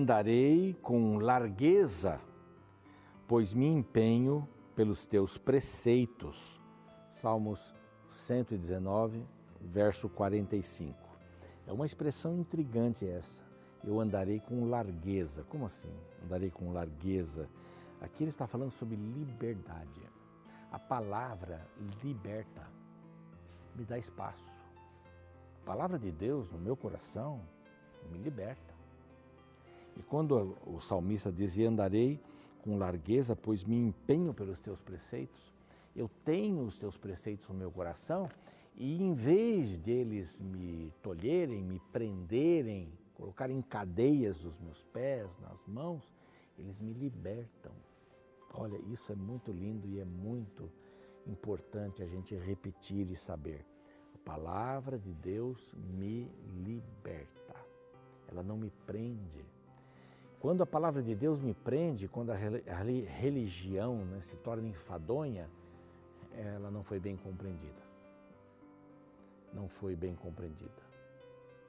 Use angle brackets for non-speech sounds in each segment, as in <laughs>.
andarei com largueza, pois me empenho pelos teus preceitos. Salmos 119, verso 45. É uma expressão intrigante essa. Eu andarei com largueza. Como assim? Andarei com largueza. Aqui ele está falando sobre liberdade. A palavra liberta, me dá espaço. A palavra de Deus no meu coração me liberta. E quando o salmista dizia: Andarei com largueza, pois me empenho pelos teus preceitos, eu tenho os teus preceitos no meu coração e em vez de eles me tolherem, me prenderem, colocarem cadeias nos meus pés, nas mãos, eles me libertam. Olha, isso é muito lindo e é muito importante a gente repetir e saber. A palavra de Deus me liberta, ela não me prende. Quando a palavra de Deus me prende, quando a religião né, se torna enfadonha, ela não foi bem compreendida. Não foi bem compreendida.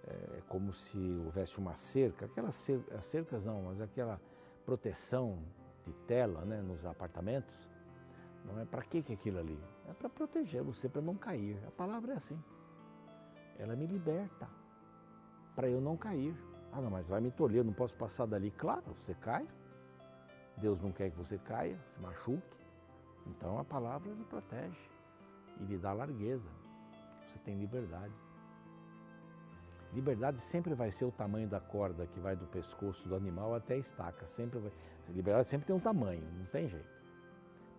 É como se houvesse uma cerca, aquelas cercas não, mas aquela proteção de tela né, nos apartamentos. Não é para que aquilo ali? É para proteger você, para não cair. A palavra é assim. Ela me liberta para eu não cair. Ah, não, mas vai me tolher, não posso passar dali. Claro, você cai. Deus não quer que você caia, se machuque. Então a palavra lhe protege e lhe dá largueza. Você tem liberdade. Liberdade sempre vai ser o tamanho da corda que vai do pescoço do animal até a estaca. Sempre vai... Liberdade sempre tem um tamanho, não tem jeito.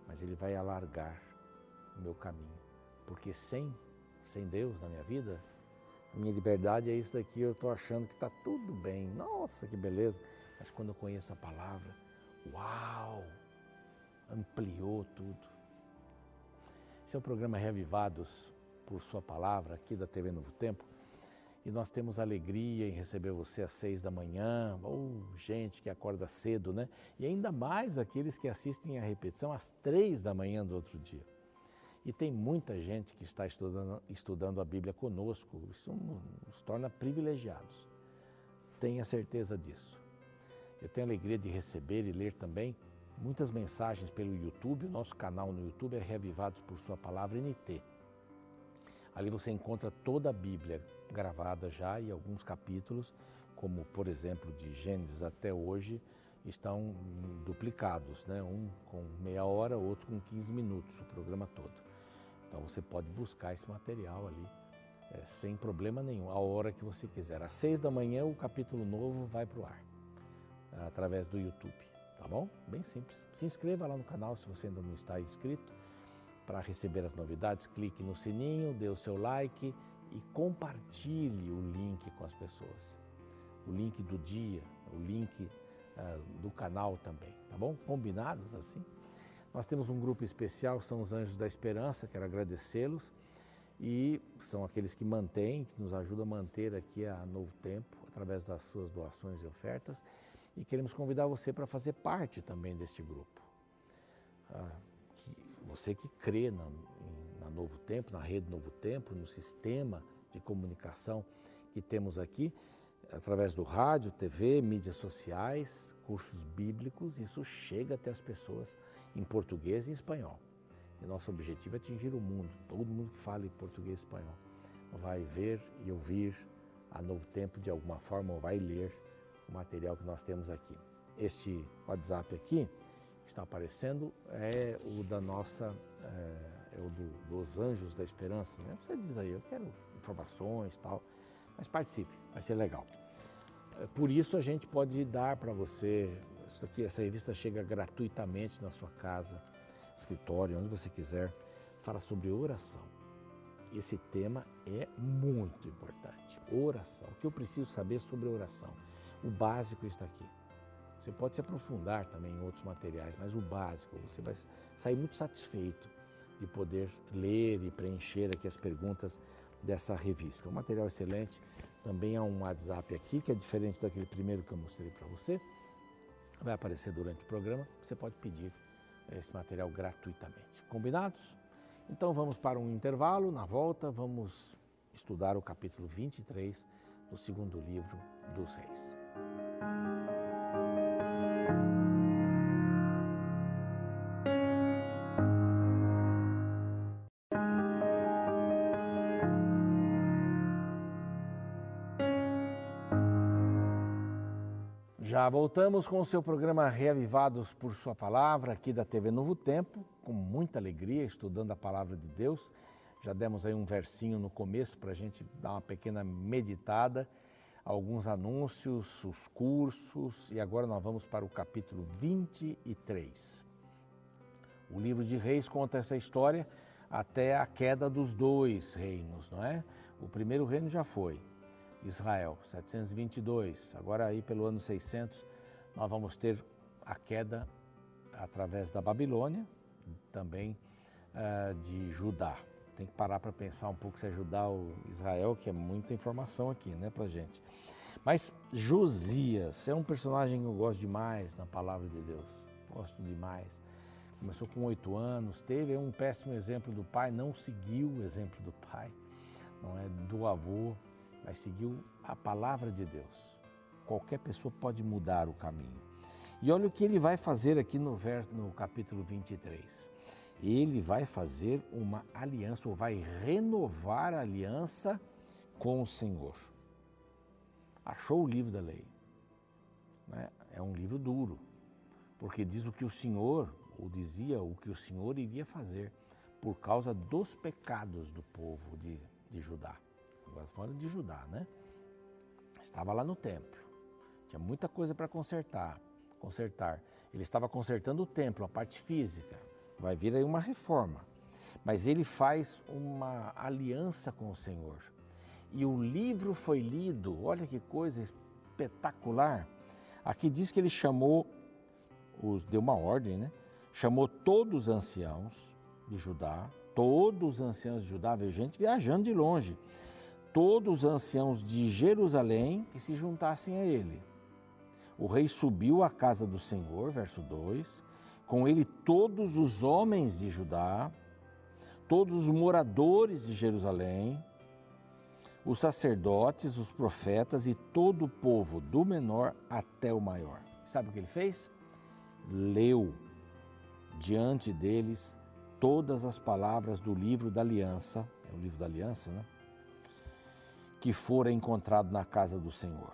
Mas ele vai alargar o meu caminho. Porque sem, sem Deus na minha vida, minha liberdade é isso daqui, eu estou achando que está tudo bem. Nossa, que beleza. Mas quando eu conheço a palavra, uau! ampliou tudo. Esse é o programa Reavivados por Sua Palavra, aqui da TV Novo Tempo. E nós temos alegria em receber você às seis da manhã, ou gente que acorda cedo, né? E ainda mais aqueles que assistem a repetição às três da manhã do outro dia. E tem muita gente que está estudando, estudando a Bíblia conosco, isso nos torna privilegiados. Tenha certeza disso. Eu tenho a alegria de receber e ler também muitas mensagens pelo YouTube. O nosso canal no YouTube é Reavivados por Sua Palavra NT. Ali você encontra toda a Bíblia gravada já e alguns capítulos, como por exemplo de Gênesis até hoje, estão duplicados, né? um com meia hora, outro com 15 minutos, o programa todo. Então você pode buscar esse material ali é, sem problema nenhum, a hora que você quiser. Às seis da manhã o capítulo novo vai para o ar, através do YouTube tá bom? Bem simples. Se inscreva lá no canal se você ainda não está inscrito. Para receber as novidades, clique no sininho, dê o seu like e compartilhe o link com as pessoas. O link do dia, o link uh, do canal também, tá bom? Combinados assim? Nós temos um grupo especial, são os Anjos da Esperança, quero agradecê-los. E são aqueles que mantêm, que nos ajudam a manter aqui a Novo Tempo, através das suas doações e ofertas e queremos convidar você para fazer parte também deste grupo. Ah, que, você que crê na, na Novo Tempo, na rede Novo Tempo, no sistema de comunicação que temos aqui, através do rádio, TV, mídias sociais, cursos bíblicos, isso chega até as pessoas em português e em espanhol. E nosso objetivo é atingir o mundo, todo mundo que fala em português e espanhol vai ver e ouvir a Novo Tempo de alguma forma, ou vai ler o material que nós temos aqui. Este WhatsApp aqui que está aparecendo é o da nossa, é, é o do, dos Anjos da Esperança. Né? Você diz aí, eu quero informações tal, mas participe, vai ser legal. É, por isso a gente pode dar para você, isso aqui, essa revista chega gratuitamente na sua casa, escritório, onde você quiser, fala sobre oração. Esse tema é muito importante. Oração. O que eu preciso saber sobre oração? O básico está aqui. Você pode se aprofundar também em outros materiais, mas o básico, você vai sair muito satisfeito de poder ler e preencher aqui as perguntas dessa revista. Um material excelente. Também há um WhatsApp aqui, que é diferente daquele primeiro que eu mostrei para você. Vai aparecer durante o programa. Você pode pedir esse material gratuitamente. Combinados? Então vamos para um intervalo. Na volta, vamos estudar o capítulo 23 do segundo livro dos Reis. Voltamos com o seu programa Reavivados por Sua Palavra, aqui da TV Novo Tempo, com muita alegria, estudando a palavra de Deus. Já demos aí um versinho no começo para a gente dar uma pequena meditada, alguns anúncios, os cursos, e agora nós vamos para o capítulo 23. O livro de Reis conta essa história até a queda dos dois reinos, não é? O primeiro reino já foi, Israel, 722. Agora aí pelo ano 600 nós vamos ter a queda através da Babilônia, também uh, de Judá. Tem que parar para pensar um pouco se é Judá ou Israel, que é muita informação aqui, né, para gente. Mas Josias é um personagem que eu gosto demais na palavra de Deus. Gosto demais. Começou com oito anos, teve um péssimo exemplo do pai, não seguiu o exemplo do pai, não é do avô, mas seguiu a palavra de Deus. Qualquer pessoa pode mudar o caminho. E olha o que ele vai fazer aqui no, verso, no capítulo 23. Ele vai fazer uma aliança, ou vai renovar a aliança com o Senhor. Achou o livro da lei. Né? É um livro duro, porque diz o que o Senhor, ou dizia o que o Senhor iria fazer por causa dos pecados do povo de, de Judá agora falando de Judá, né? Estava lá no templo, tinha muita coisa para consertar, consertar. Ele estava consertando o templo, a parte física. Vai vir aí uma reforma. Mas ele faz uma aliança com o Senhor. E o livro foi lido, olha que coisa espetacular. Aqui diz que ele chamou, os, deu uma ordem, né? Chamou todos os anciãos de Judá, todos os anciãos de Judá, veio gente viajando de longe todos os anciãos de Jerusalém que se juntassem a ele. O rei subiu à casa do Senhor, verso 2, com ele todos os homens de Judá, todos os moradores de Jerusalém, os sacerdotes, os profetas e todo o povo, do menor até o maior. Sabe o que ele fez? Leu diante deles todas as palavras do livro da aliança, é o livro da aliança, né? Que fora encontrado na casa do Senhor.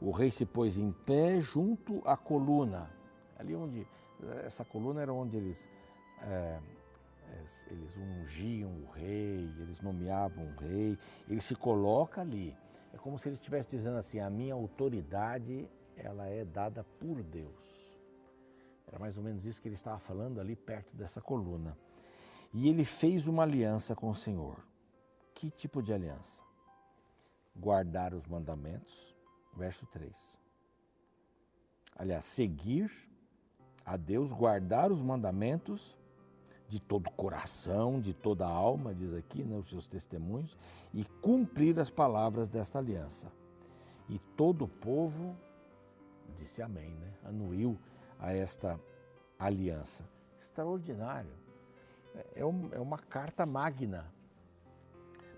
O rei se pôs em pé junto à coluna, ali onde essa coluna era onde eles é, eles ungiam o rei, eles nomeavam o rei, ele se coloca ali. É como se ele estivesse dizendo assim: a minha autoridade ela é dada por Deus. Era mais ou menos isso que ele estava falando ali perto dessa coluna. E ele fez uma aliança com o Senhor. Que tipo de aliança? Guardar os mandamentos. Verso 3. Aliás, seguir a Deus, guardar os mandamentos de todo o coração, de toda alma, diz aqui, né, os seus testemunhos, e cumprir as palavras desta aliança. E todo o povo disse amém, né? anuiu a esta aliança. Extraordinário. É, é, é uma carta magna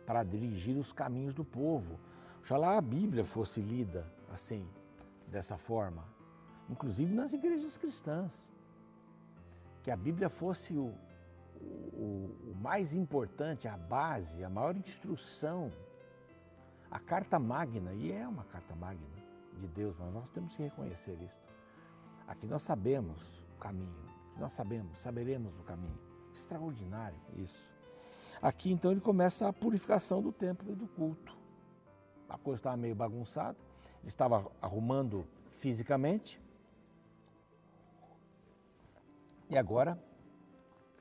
para dirigir os caminhos do povo. Oxalá a Bíblia fosse lida assim, dessa forma, inclusive nas igrejas cristãs. Que a Bíblia fosse o, o, o mais importante, a base, a maior instrução, a carta magna, e é uma carta magna de Deus, mas nós temos que reconhecer isso. Aqui nós sabemos o caminho, nós sabemos, saberemos o caminho. Extraordinário isso. Aqui então ele começa a purificação do templo e do culto. A coisa estava meio bagunçada, ele estava arrumando fisicamente. E agora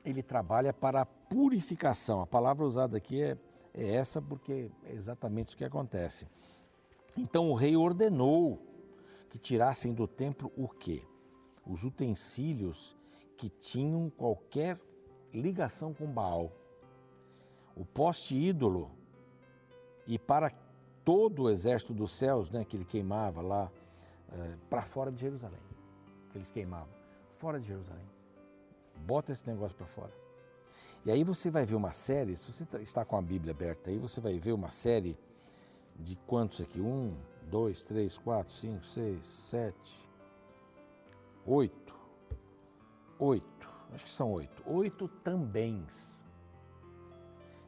ele trabalha para a purificação. A palavra usada aqui é, é essa porque é exatamente isso que acontece. Então o rei ordenou que tirassem do templo o quê? Os utensílios que tinham qualquer ligação com Baal o poste ídolo e para todo o exército dos céus, né, que ele queimava lá é, para fora de Jerusalém, que eles queimavam, fora de Jerusalém. Bota esse negócio para fora. E aí você vai ver uma série, se você tá, está com a Bíblia aberta aí, você vai ver uma série de quantos aqui? Um, dois, três, quatro, cinco, seis, sete, oito. Oito. Acho que são oito. Oito tambéms.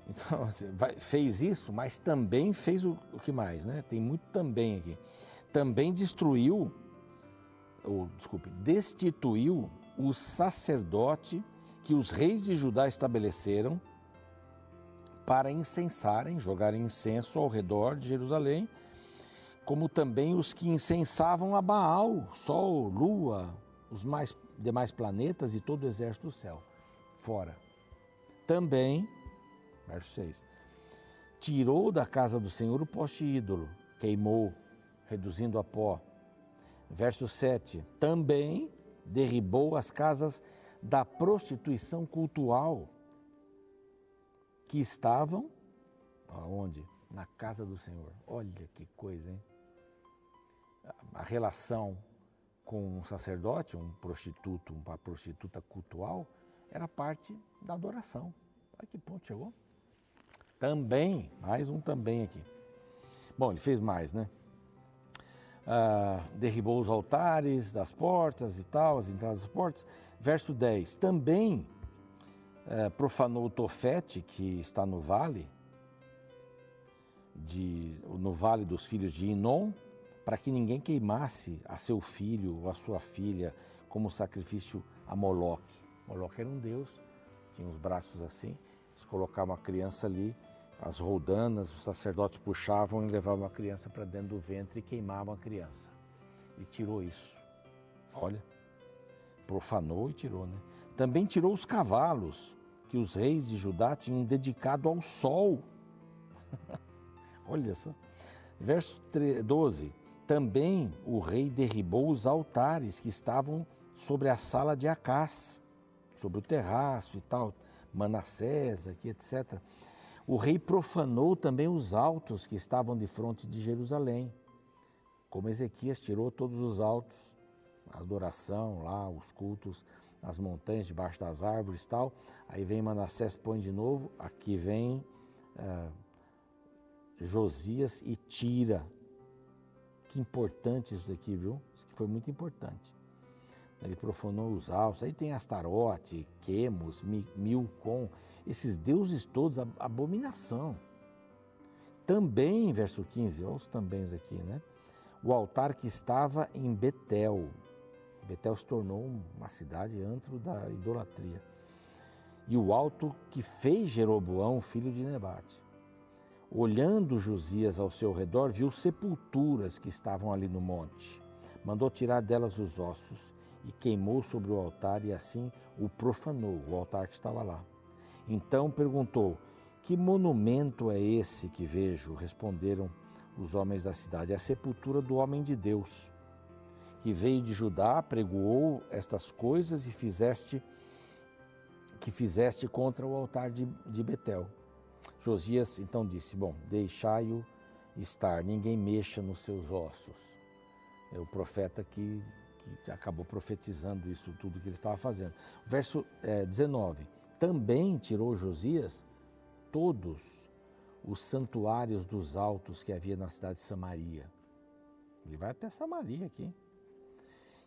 Então, <laughs> assim, vai, fez isso, mas também fez o, o, que mais, né? Tem muito também aqui. Também destruiu ou desculpe, destituiu o sacerdote que os reis de Judá estabeleceram para incensarem, jogarem incenso ao redor de Jerusalém, como também os que incensavam a Baal, Sol, Lua, os mais, demais planetas e todo o exército do céu. Fora. Também, verso 6, tirou da casa do Senhor o poste ídolo, queimou, reduzindo a pó. Verso 7, também derribou as casas da prostituição cultual que estavam aonde? Na casa do Senhor. Olha que coisa, hein? A relação com um sacerdote, um prostituto, uma prostituta cultual, era parte da adoração. Olha que ponto chegou. Também, mais um também aqui. Bom, ele fez mais, né? Ah, derribou os altares das portas e tal, as entradas das portas. Verso 10. Também é, profanou o Tofete, que está no vale, de, no vale dos filhos de Inom, para que ninguém queimasse a seu filho ou a sua filha como sacrifício a Moloque. Moloque era um deus, tinha os braços assim, eles colocavam a criança ali, as roldanas, os sacerdotes puxavam e levavam a criança para dentro do ventre e queimavam a criança. E tirou isso. Olha, profanou e tirou, né? Também tirou os cavalos que os reis de Judá tinham dedicado ao sol. <laughs> Olha só. Verso 12: Também o rei derribou os altares que estavam sobre a sala de Acás, sobre o terraço e tal, Manassés, aqui, etc. O rei profanou também os altos que estavam de frente de Jerusalém. Como Ezequias tirou todos os altos, a adoração lá, os cultos as montanhas debaixo das árvores e tal. Aí vem Manassés, põe de novo. Aqui vem uh, Josias e tira. Que importante isso daqui, viu? Isso foi muito importante. Ele profanou os altos. Aí tem Astarote, Quemos, Milcom, esses deuses todos, abominação. Também, verso 15, olha os tambéms aqui, né? O altar que estava em Betel, Betel se tornou uma cidade antro da idolatria. E o alto que fez Jeroboão, filho de Nebate. Olhando Josias ao seu redor, viu sepulturas que estavam ali no monte. Mandou tirar delas os ossos e queimou sobre o altar e assim o profanou, o altar que estava lá. Então perguntou: Que monumento é esse que vejo? Responderam os homens da cidade: É a sepultura do homem de Deus que veio de Judá, pregoou estas coisas e fizeste que fizeste contra o altar de, de Betel. Josias então disse: Bom, deixai-o estar, ninguém mexa nos seus ossos. É o profeta que, que acabou profetizando isso tudo que ele estava fazendo. Verso é, 19: Também tirou Josias todos os santuários dos altos que havia na cidade de Samaria. Ele vai até Samaria aqui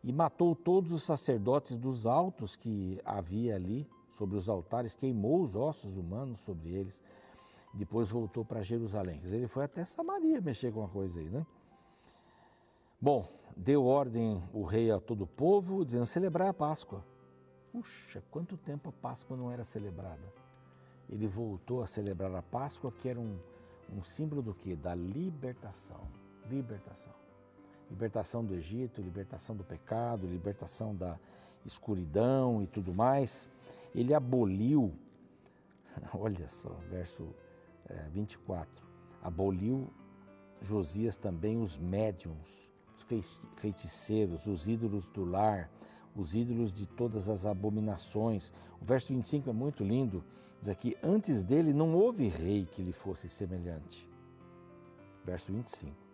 e matou todos os sacerdotes dos altos que havia ali sobre os altares, queimou os ossos humanos sobre eles. Depois voltou para Jerusalém. Ele foi até Samaria mexer com uma coisa aí, né? Bom, deu ordem o rei a todo o povo, dizendo celebrar a Páscoa. Puxa, quanto tempo a Páscoa não era celebrada? Ele voltou a celebrar a Páscoa, que era um, um símbolo do quê? Da libertação. Libertação libertação do Egito, libertação do pecado, libertação da escuridão e tudo mais. Ele aboliu, <laughs> olha só, verso é, 24: aboliu Josias também os médiums, feiticeiros, os ídolos do lar, os ídolos de todas as abominações. O verso 25 é muito lindo, diz aqui: Antes dele não houve rei que lhe fosse semelhante. Verso 25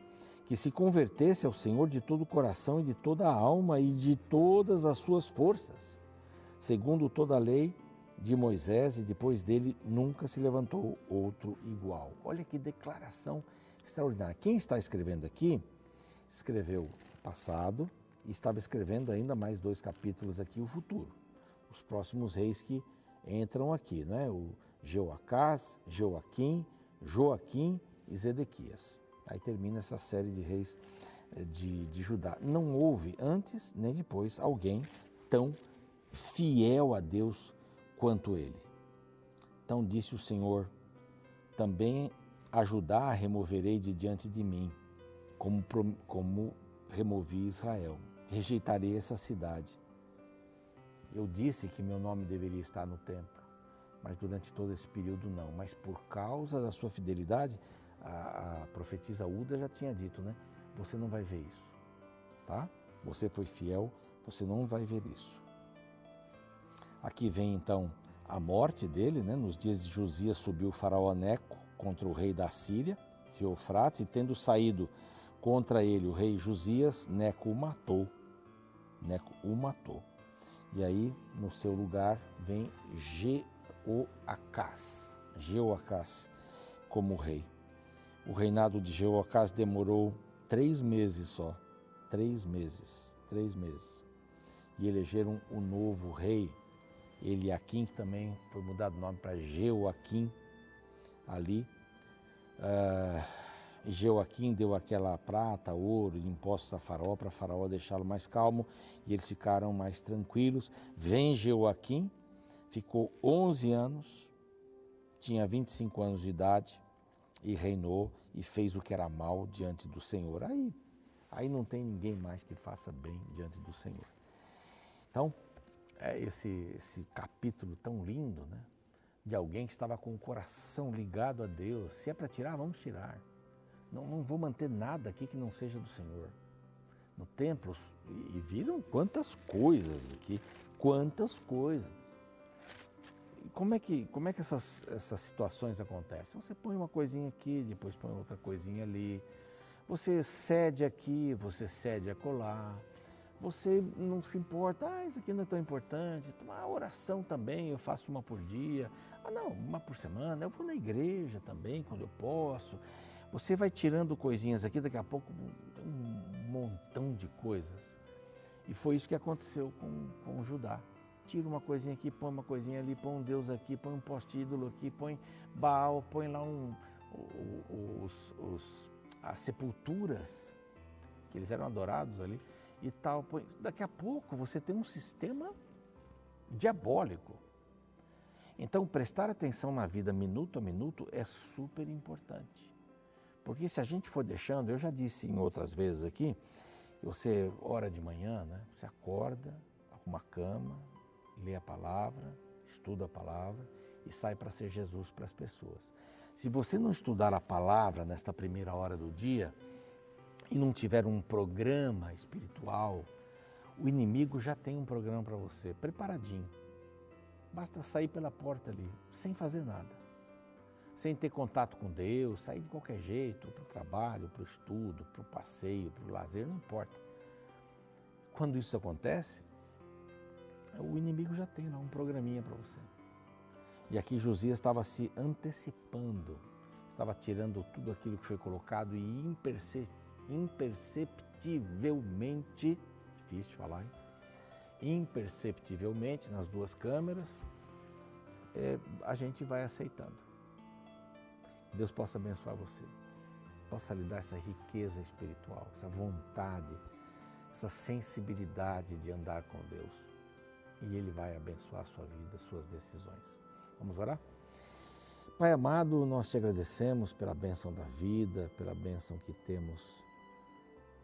que se convertesse ao Senhor de todo o coração e de toda a alma e de todas as suas forças, segundo toda a lei de Moisés, e depois dele nunca se levantou outro igual. Olha que declaração extraordinária. Quem está escrevendo aqui, escreveu passado e estava escrevendo ainda mais dois capítulos aqui, o futuro. Os próximos reis que entram aqui, né? O Jeoacás, Joaquim, Joaquim e Zedequias. Aí termina essa série de reis de, de Judá. Não houve antes nem depois alguém tão fiel a Deus quanto ele. Então disse o Senhor: também a Judá removerei de diante de mim, como, como removi Israel. Rejeitarei essa cidade. Eu disse que meu nome deveria estar no templo, mas durante todo esse período não. Mas por causa da sua fidelidade, a, a profetisa Uda já tinha dito, né? Você não vai ver isso, tá? Você foi fiel, você não vai ver isso. Aqui vem então a morte dele, né? Nos dias de Josias subiu o faraó Neco contra o rei da Síria, Rio Eufrates, e tendo saído contra ele o rei Josias, Neco o matou. Neco o matou. E aí, no seu lugar, vem Jeoacás, Jeoacás como rei. O reinado de Jeoacás demorou três meses só, três meses, três meses. E elegeram o novo rei, Eliakim, que também foi mudado o nome para Jeoaquim, ali. Uh, Jeoaquim deu aquela prata, ouro impostos a Faraó para Faraó deixá-lo mais calmo e eles ficaram mais tranquilos. Vem Jeoaquim, ficou 11 anos, tinha 25 anos de idade e reinou e fez o que era mal diante do Senhor. Aí, aí não tem ninguém mais que faça bem diante do Senhor. Então, é esse, esse capítulo tão lindo, né? De alguém que estava com o coração ligado a Deus. Se é para tirar, vamos tirar. Não, não vou manter nada aqui que não seja do Senhor. No templo, e viram quantas coisas aqui, quantas coisas. Como é que, como é que essas, essas situações acontecem? Você põe uma coisinha aqui, depois põe outra coisinha ali. Você cede aqui, você cede acolá. Você não se importa, ah, isso aqui não é tão importante. A oração também, eu faço uma por dia. Ah, não, uma por semana. Eu vou na igreja também, quando eu posso. Você vai tirando coisinhas aqui, daqui a pouco um montão de coisas. E foi isso que aconteceu com, com Judá. Tira uma coisinha aqui, põe uma coisinha ali, põe um Deus aqui, põe um poste ídolo aqui, põe Baal, põe lá um, os, os, as sepulturas, que eles eram adorados ali e tal. Põe. Daqui a pouco você tem um sistema diabólico. Então, prestar atenção na vida minuto a minuto é super importante. Porque se a gente for deixando, eu já disse em outras vezes aqui, você ora de manhã, né? Você acorda, arruma a cama, lê a palavra, estuda a palavra e sai para ser Jesus para as pessoas. Se você não estudar a palavra nesta primeira hora do dia e não tiver um programa espiritual, o inimigo já tem um programa para você, preparadinho. Basta sair pela porta ali, sem fazer nada sem ter contato com Deus, sair de qualquer jeito, para o trabalho, para o estudo, para o passeio, para o lazer, não importa. Quando isso acontece, o inimigo já tem lá um programinha para você. E aqui Josias estava se antecipando, estava tirando tudo aquilo que foi colocado e imperceptivelmente, difícil de falar, hein? imperceptivelmente nas duas câmeras, é, a gente vai aceitando. Deus possa abençoar você, possa lhe dar essa riqueza espiritual, essa vontade, essa sensibilidade de andar com Deus. E Ele vai abençoar a sua vida, suas decisões. Vamos orar? Pai amado, nós te agradecemos pela bênção da vida, pela bênção que temos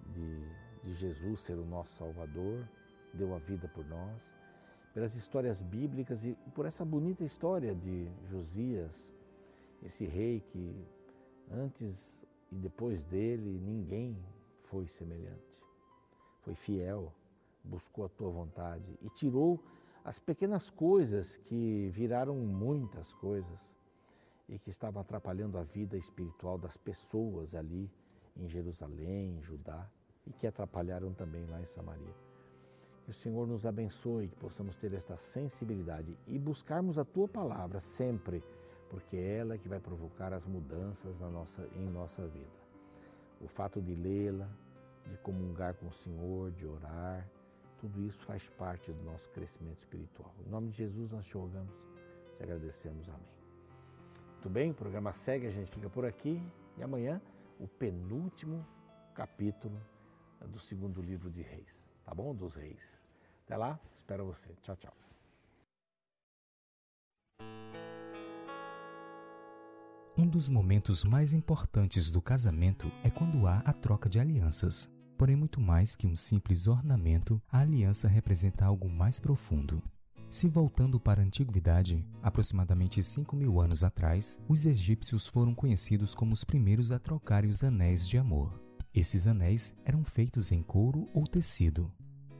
de, de Jesus ser o nosso Salvador, deu a vida por nós, pelas histórias bíblicas e por essa bonita história de Josias, esse rei que antes e depois dele ninguém foi semelhante. Foi fiel, buscou a tua vontade e tirou as pequenas coisas que viraram muitas coisas e que estavam atrapalhando a vida espiritual das pessoas ali em Jerusalém, em Judá e que atrapalharam também lá em Samaria. Que o Senhor nos abençoe, que possamos ter esta sensibilidade e buscarmos a tua palavra sempre porque é ela que vai provocar as mudanças nossa, em nossa vida. O fato de lê-la, de comungar com o Senhor, de orar, tudo isso faz parte do nosso crescimento espiritual. Em nome de Jesus nós te rogamos, te agradecemos. Amém. Muito bem, o programa segue, a gente fica por aqui e amanhã o penúltimo capítulo do segundo livro de Reis, tá bom? Dos Reis. Até lá, espero você. Tchau, tchau. Um dos momentos mais importantes do casamento é quando há a troca de alianças. Porém, muito mais que um simples ornamento, a aliança representa algo mais profundo. Se voltando para a antiguidade, aproximadamente 5 mil anos atrás, os egípcios foram conhecidos como os primeiros a trocarem os anéis de amor. Esses anéis eram feitos em couro ou tecido.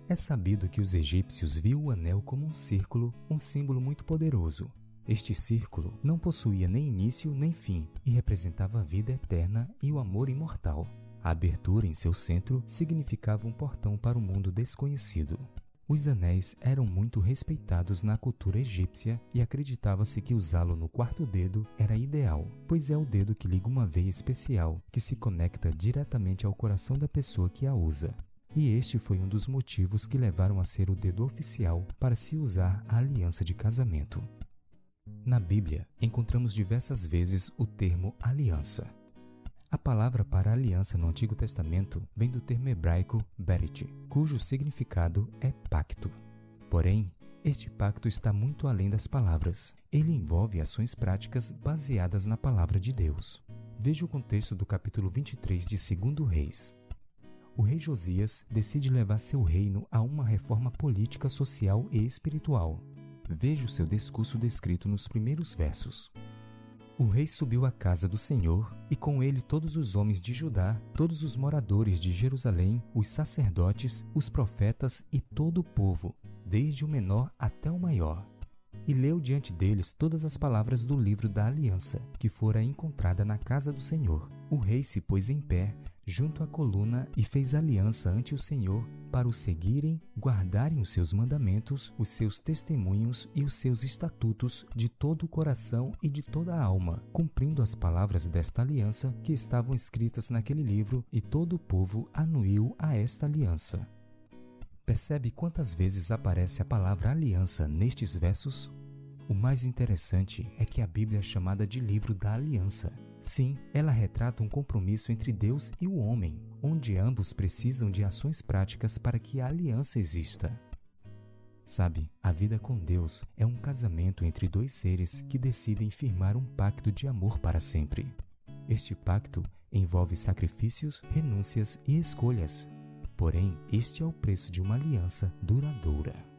É sabido que os egípcios viam o anel como um círculo, um símbolo muito poderoso, este círculo não possuía nem início nem fim e representava a vida eterna e o amor imortal. A abertura em seu centro significava um portão para o mundo desconhecido. Os anéis eram muito respeitados na cultura egípcia e acreditava-se que usá-lo no quarto dedo era ideal, pois é o dedo que liga uma veia especial que se conecta diretamente ao coração da pessoa que a usa. E este foi um dos motivos que levaram a ser o dedo oficial para se usar a aliança de casamento. Na Bíblia, encontramos diversas vezes o termo aliança. A palavra para aliança no Antigo Testamento vem do termo hebraico berit, cujo significado é pacto. Porém, este pacto está muito além das palavras. Ele envolve ações práticas baseadas na palavra de Deus. Veja o contexto do capítulo 23 de 2 Reis. O rei Josias decide levar seu reino a uma reforma política, social e espiritual. Veja o seu discurso descrito nos primeiros versos. O rei subiu à casa do Senhor, e com ele todos os homens de Judá, todos os moradores de Jerusalém, os sacerdotes, os profetas e todo o povo, desde o menor até o maior. E leu diante deles todas as palavras do livro da aliança, que fora encontrada na casa do Senhor. O rei se pôs em pé, junto à coluna e fez aliança ante o Senhor para o seguirem, guardarem os seus mandamentos, os seus testemunhos e os seus estatutos de todo o coração e de toda a alma, cumprindo as palavras desta aliança que estavam escritas naquele livro, e todo o povo anuiu a esta aliança. Percebe quantas vezes aparece a palavra aliança nestes versos? O mais interessante é que a Bíblia é chamada de livro da aliança. Sim, ela retrata um compromisso entre Deus e o homem, onde ambos precisam de ações práticas para que a aliança exista. Sabe, a vida com Deus é um casamento entre dois seres que decidem firmar um pacto de amor para sempre. Este pacto envolve sacrifícios, renúncias e escolhas. Porém, este é o preço de uma aliança duradoura.